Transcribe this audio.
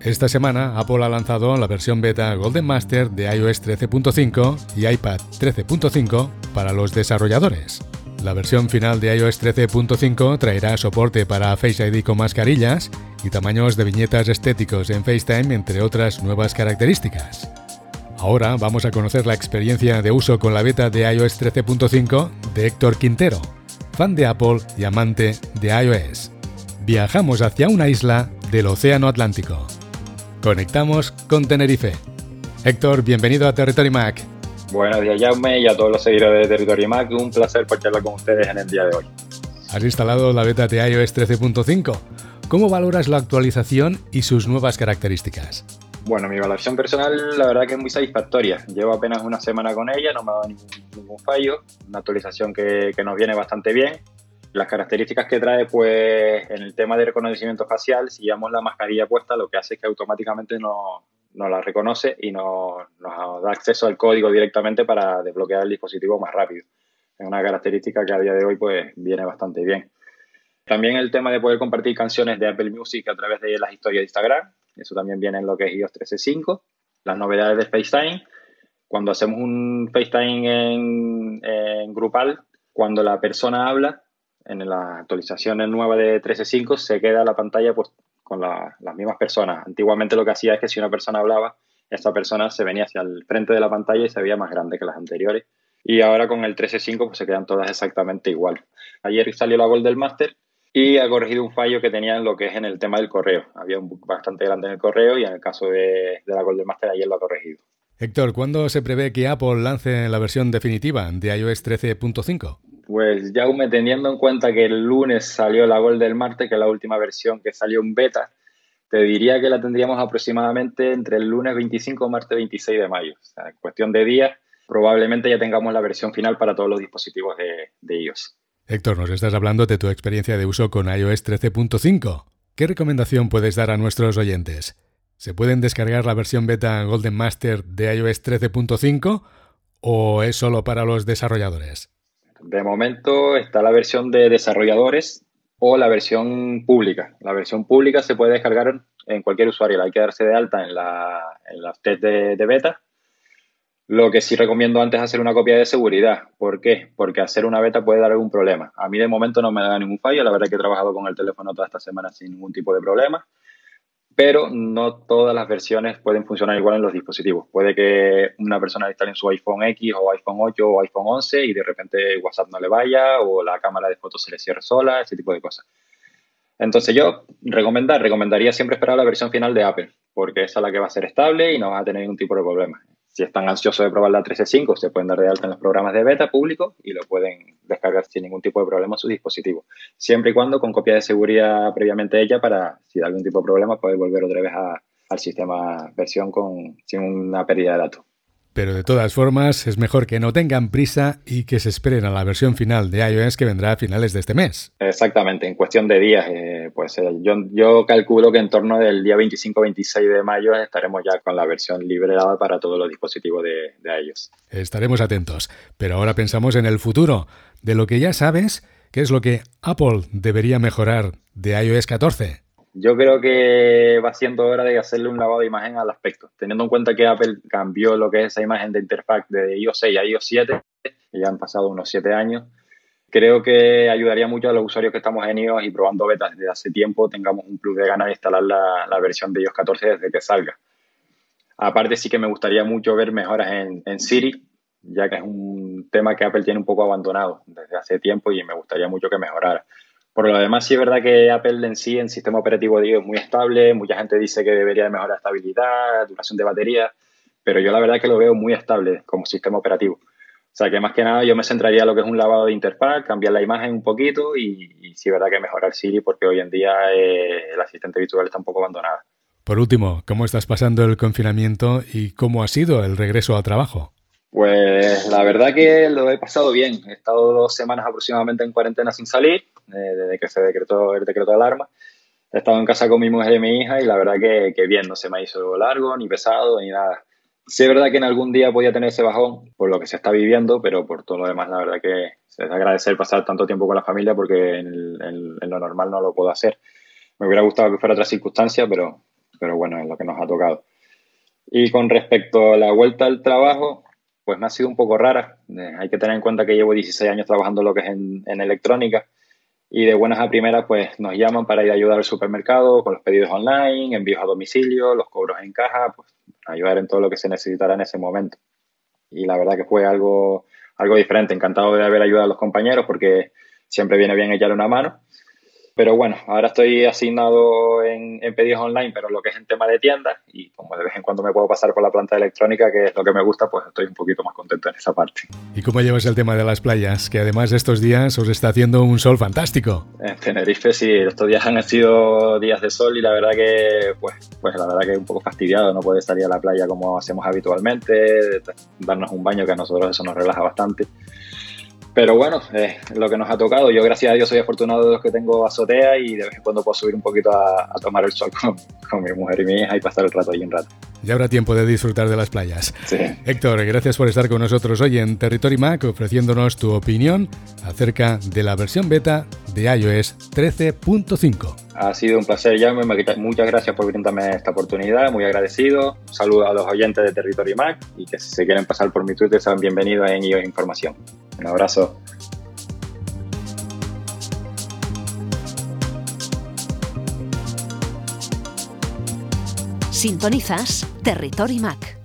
Esta semana Apple ha lanzado la versión beta Golden Master de iOS 13.5 y iPad 13.5 para los desarrolladores. La versión final de iOS 13.5 traerá soporte para Face ID con mascarillas y tamaños de viñetas estéticos en FaceTime, entre otras nuevas características. Ahora vamos a conocer la experiencia de uso con la beta de iOS 13.5 de Héctor Quintero, fan de Apple y amante de iOS. Viajamos hacia una isla del Océano Atlántico. Conectamos con Tenerife. Héctor, bienvenido a Territory Mac. Buenos días, Jaume, y a todos los seguidores de Territory Mac. Un placer charlar con ustedes en el día de hoy. Has instalado la beta de iOS 13.5. ¿Cómo valoras la actualización y sus nuevas características? Bueno, mi valoración personal la verdad que es muy satisfactoria. Llevo apenas una semana con ella, no me ha dado ningún, fallo. Una actualización que, que, nos viene bastante bien. Las características que trae, pues en el tema de reconocimiento facial, si llevamos la mascarilla puesta, lo que hace es que automáticamente nos, nos la reconoce y nos, da acceso al código directamente para desbloquear el dispositivo más rápido. Es una característica que a día de hoy pues viene bastante bien. También el tema de poder compartir canciones de Apple Music a través de las historias de Instagram. Eso también viene en lo que es iOS 13.5. Las novedades de FaceTime. Cuando hacemos un FaceTime en grupal, cuando la persona habla, en la actualización nueva de 13.5 se queda la pantalla pues, con las mismas personas. Antiguamente lo que hacía es que si una persona hablaba, esta persona se venía hacia el frente de la pantalla y se veía más grande que las anteriores. Y ahora con el 13.5 pues se quedan todas exactamente igual. Ayer salió la Gold del Master y ha corregido un fallo que tenía en lo que es en el tema del correo. Había un bug bastante grande en el correo y en el caso de, de la Gold del Master ayer lo ha corregido. Héctor, ¿cuándo se prevé que Apple lance la versión definitiva de iOS 13.5? Pues Jaume, teniendo en cuenta que el lunes salió la Gol del Marte, que es la última versión que salió en beta, te diría que la tendríamos aproximadamente entre el lunes 25 y martes 26 de mayo. O sea, en cuestión de días, probablemente ya tengamos la versión final para todos los dispositivos de, de iOS. Héctor, nos estás hablando de tu experiencia de uso con iOS 13.5. ¿Qué recomendación puedes dar a nuestros oyentes? ¿Se pueden descargar la versión beta Golden Master de iOS 13.5 o es solo para los desarrolladores? De momento está la versión de desarrolladores o la versión pública. La versión pública se puede descargar en cualquier usuario, hay que darse de alta en, la, en las test de, beta. Lo que sí recomiendo antes es hacer una copia de seguridad. ¿Por qué? Porque hacer una beta puede dar algún problema. A mí de momento no me da ningún fallo, la verdad es que he trabajado con el teléfono toda esta semana sin ningún tipo de problema pero no todas las versiones pueden funcionar igual en los dispositivos. Puede que una persona instale en su iPhone X o iPhone 8 o iPhone 11 y de repente WhatsApp no le vaya o la cámara de fotos se le cierre sola, ese tipo de cosas. Entonces yo recomendar, recomendaría siempre esperar la versión final de Apple, porque esa es la que va a ser estable y no va a tener ningún tipo de problema si están ansiosos de probar la 13.5, se pueden dar de alta en los programas de beta público y lo pueden descargar sin ningún tipo de problema en su dispositivo. Siempre y cuando con copia de seguridad previamente hecha para, si da algún tipo de problema, poder volver otra vez al sistema versión con, sin una pérdida de datos. Pero de todas formas, es mejor que no tengan prisa y que se esperen a la versión final de iOS que vendrá a finales de este mes. Exactamente, en cuestión de días, eh, pues eh, yo, yo, calculo que en torno del día 25-26 de mayo estaremos ya con la versión liberada para todos los dispositivos de, de iOS. Estaremos atentos, pero ahora pensamos en el futuro. De lo que ya sabes, ¿qué es lo que Apple debería mejorar de iOS 14? Yo creo que va siendo hora de hacerle un lavado de imagen al aspecto, teniendo en cuenta que Apple cambió lo que es esa imagen de interfaz de iOS 6 a iOS 7, que ya han pasado unos 7 años. Creo que ayudaría mucho a los usuarios que estamos en iOS y probando betas desde hace tiempo, tengamos un plus de ganas de instalar la, la versión de iOS 14 desde que salga. Aparte sí que me gustaría mucho ver mejoras en, en Siri, ya que es un tema que Apple tiene un poco abandonado desde hace tiempo y me gustaría mucho que mejorara. Por lo demás, sí es verdad que Apple en sí, en sistema operativo, digo, es muy estable. Mucha gente dice que debería mejorar estabilidad, duración de batería, pero yo la verdad que lo veo muy estable como sistema operativo. O sea que más que nada yo me centraría en lo que es un lavado de interfaz, cambiar la imagen un poquito y, sí es verdad que mejorar Siri porque hoy en día eh, el asistente virtual está un poco abandonado. Por último, ¿cómo estás pasando el confinamiento y cómo ha sido el regreso al trabajo? Pues la verdad que lo he pasado bien. He estado dos semanas aproximadamente en cuarentena sin salir, eh, desde que se decretó el decreto de alarma. He estado en casa con mi mujer y mi hija y la verdad que, que bien, no se me hizo largo, ni pesado, ni nada. Sí es verdad que en algún día podía tener ese bajón por lo que se está viviendo, pero por todo lo demás la verdad que es agradecer pasar tanto tiempo con la familia porque en, en lo normal no lo puedo hacer. Me hubiera gustado que fuera otra circunstancia, pero pero bueno, es lo que nos ha tocado. Y con respecto a la vuelta al trabajo, pues me ha sido un poco rara. Eh, hay que tener en cuenta que llevo 16 años trabajando lo que es en, en electrónica y de buenas a primeras pues nos llaman para ir a ayudar al supermercado con los pedidos online, envíos a domicilio, los cobros en caja, pues ayudar en todo lo que se necesitara en ese momento. Y la verdad que fue algo, algo diferente, encantado de haber ayudado a los compañeros porque siempre viene bien echarle una mano pero bueno, ahora estoy asignado en, pedidos online, pero lo que es en tema de tiendas y como de vez en cuando me puedo pasar por la planta electrónica, que es lo que me gusta, pues estoy un poquito más contento en esa parte. ¿Y cómo llevas el tema de las playas? Que además de estos días os está haciendo un sol fantástico. En Tenerife sí, estos días han sido días de sol y la verdad que, pues, pues la verdad que un poco fastidiado no poder salir a la playa como hacemos habitualmente, darnos un baño que a nosotros eso nos relaja bastante. Pero bueno, es lo que nos ha tocado. Yo, gracias a Dios, soy afortunado de los que tengo azotea y de vez en cuando puedo subir un poquito a, tomar el sol con, mi mujer y mi hija y pasar el rato ahí un rato. Ya habrá tiempo de disfrutar de las playas. Sí. Héctor, gracias por estar con nosotros hoy en Territory Mac ofreciéndonos tu opinión acerca de la versión beta de iOS 13.5. Ha sido un placer, Jaume. Muchas gracias por brindarme esta oportunidad. Muy agradecido. Un saludo a los oyentes de Territory Mac y que si se quieren pasar por mi Twitter, sean bienvenidos en iOS Información. Un abrazo. Sintonizas Territory Mac.